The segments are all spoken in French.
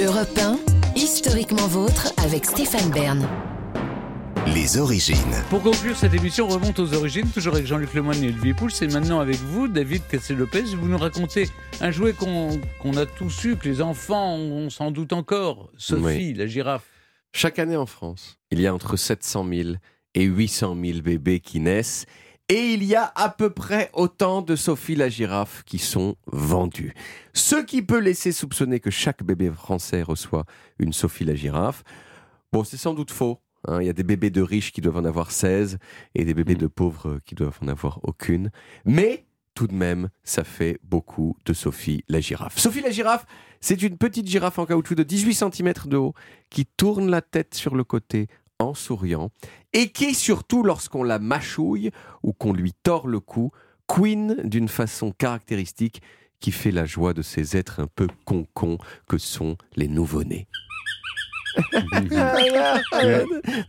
Europe 1, historiquement vôtre avec Stéphane Bern. Les origines. Pour conclure cette émission, on remonte aux origines, toujours avec Jean-Luc Lemoyne et Olivier Pouls. C'est maintenant avec vous, David Cassel-Lopez. Vous nous racontez un jouet qu'on a tous eu, que les enfants ont sans doute encore. Sophie, Oui. la girafe. Chaque année en France, il y a entre 700 000 et 800 000 bébés qui naissent. Et il y a à peu près autant de Sophie la girafe qui sont vendus. Ce qui peut laisser soupçonner que chaque bébé français reçoit une Sophie la girafe. Bon, c'est sans doute faux. hein. Il y a des bébés de riches qui doivent en avoir 16 et des bébés de pauvres qui doivent en avoir aucune. Mais tout de même, ça fait beaucoup de Sophie la girafe. Sophie la girafe, c'est une petite girafe en caoutchouc de 18 cm de haut qui tourne la tête sur le côté en souriant et qui, surtout lorsqu'on la mâchouille ou qu'on lui tord le cou, queen d'une façon caractéristique qui fait la joie de ces êtres un peu concons que sont les nouveau-nés.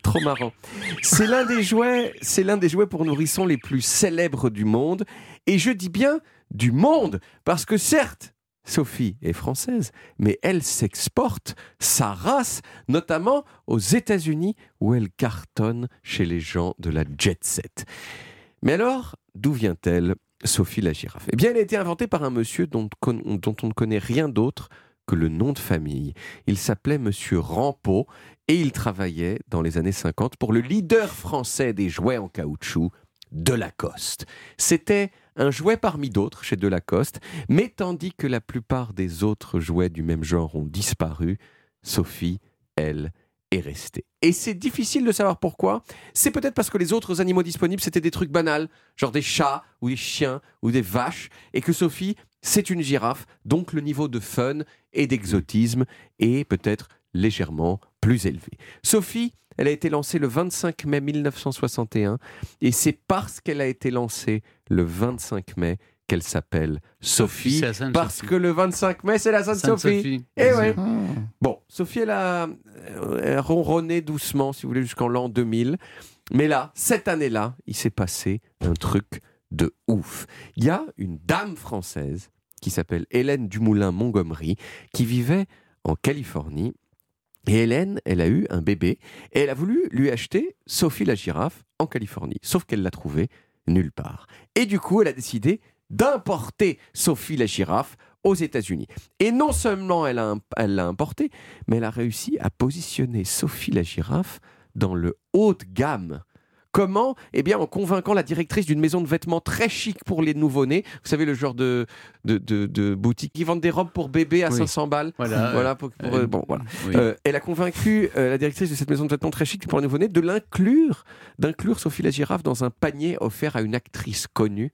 Trop marrant. C'est l'un des jouets, c'est l'un des jouets pour nourrissons les plus célèbres du monde. Et je dis bien du monde, parce que certes, Sophie est française, mais elle s'exporte sa race, notamment aux États-Unis, où elle cartonne chez les gens de la jet set. Mais alors, d'où vient-elle, Sophie la girafe? Eh bien, elle a été inventée par un monsieur dont, on ne connaît rien d'autre que le nom de famille. Il s'appelait Monsieur Rampeau et il travaillait dans les années 50 pour le leader français des jouets en caoutchouc, Delacoste. C'était un jouet parmi d'autres chez Delacoste, mais tandis que la plupart des autres jouets du même genre ont disparu, Sophie, elle, est restée. Et c'est difficile de savoir pourquoi. C'est peut-être parce que les autres animaux disponibles, c'était des trucs banals, genre des chats ou des chiens ou des vaches, et que Sophie, c'est une girafe, donc le niveau de fun et d'exotisme est peut-être légèrement plus élevé. Sophie, elle a été lancée le 25 mai 1961, et c'est parce qu'elle a été lancée le 25 mai qu'elle s'appelle Sophie, parce Sophie. que le 25 mai, c'est la Sainte, Sainte Sophie. Sophie. Eh ouais. Bon, Sophie, elle a, euh, elle a ronronné doucement, si vous voulez, jusqu'en l'an 2000. Mais là, cette année-là, il s'est passé un truc de ouf. Il y a une dame française qui s'appelle Hélène Dumoulin-Montgomery, qui vivait en Californie. Et Hélène, elle a eu un bébé et elle a voulu lui acheter Sophie la girafe en Californie. Sauf qu'elle l'a trouvé nulle part. Et du coup, elle a décidé d'importer Sophie la girafe aux États-Unis. Et non seulement elle a- elle l'a importé, mais elle a réussi à positionner Sophie la girafe dans le haut de gamme. Comment Eh bien, en convainquant la directrice d'une maison de vêtements très chic pour les nouveau-nés. Vous savez, le genre de, de, de, de boutique qui vendent des robes pour bébés à Oui. 500 balles. Voilà. Voilà, pour- pour- euh, bon, voilà. oui. Euh, elle a convaincu euh, la directrice de cette maison de vêtements très chic pour les nouveau-nés de l'inclure, d'inclure Sophie la girafe dans un panier offert à une actrice connue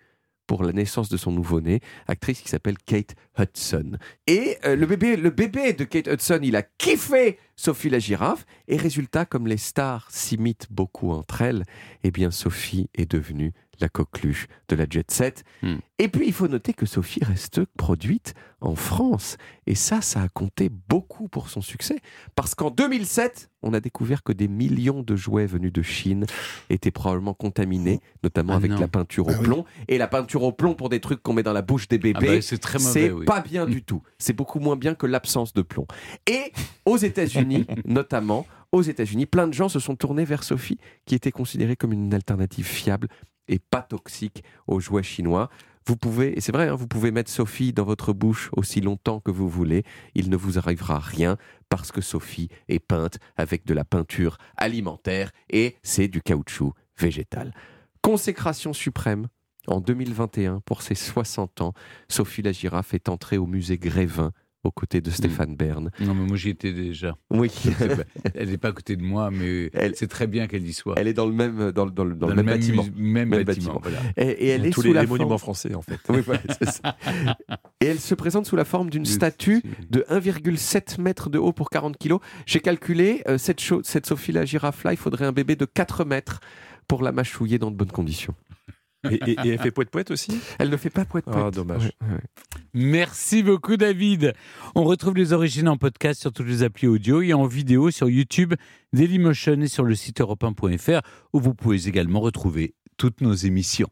pour la naissance de son nouveau-né, actrice qui s'appelle Kate Hudson. Et euh, le bébé, le bébé de Kate Hudson, il a kiffé Sophie la girafe. Et résultat, comme les stars s'imitent beaucoup entre elles, eh bien Sophie est devenue la coqueluche de la jet set. Hmm. Et puis il faut noter que Sophie reste produite en France. Et ça, ça a compté beaucoup pour son succès. Parce qu'en 2007, on a découvert que des millions de jouets venus de Chine étaient probablement contaminés, notamment Ah avec non. la peinture au Ah oui. plomb. Et la peinture au plomb pour des trucs qu'on met dans la bouche des Ah bébés, bah, c'est très mauvais. c'est oui. pas bien du tout. C'est beaucoup moins bien que l'absence de plomb. Et aux États-Unis, notamment, aux États-Unis, plein de gens se sont tournés vers Sophie, qui était considérée comme une alternative fiable et pas toxique aux jouets chinois. Vous pouvez, et c'est vrai, hein, vous pouvez mettre Sophie dans votre bouche aussi longtemps que vous voulez, il ne vous arrivera rien parce que Sophie est peinte avec de la peinture alimentaire et c'est du caoutchouc végétal. Consécration suprême en 2021 pour ses 60 ans, Sophie la girafe est entrée au musée Grévin aux côtés de Stéphane Bern. Non, mais moi j'y étais déjà. Oui, Elle n'est pas à côté de moi, mais Elle- c'est très bien qu'elle y soit. elle est dans le même, dans, le- dans le, dans le même, bâtiment. même Même bâtiment. bâtiment. voilà. Et, et elle est Tous sous les, la les forme- monuments français, en fait. Oui, voilà, c'est ça. Et elle se présente sous la forme d'une statue de 1,7 mètres de haut pour 40 kilos. J'ai calculé, euh, cette, cho- cette Sophie la girafe-là, il faudrait un bébé de 4 mètres pour la mâchouiller dans de bonnes conditions. Et, et- et elle fait poète-poète aussi? Elle ne fait pas poète Ah, dommage. Merci beaucoup, David. On retrouve les origines en podcast sur toutes les applis audio et en vidéo sur YouTube, Dailymotion et sur le site europe1.fr où vous pouvez également retrouver toutes nos émissions.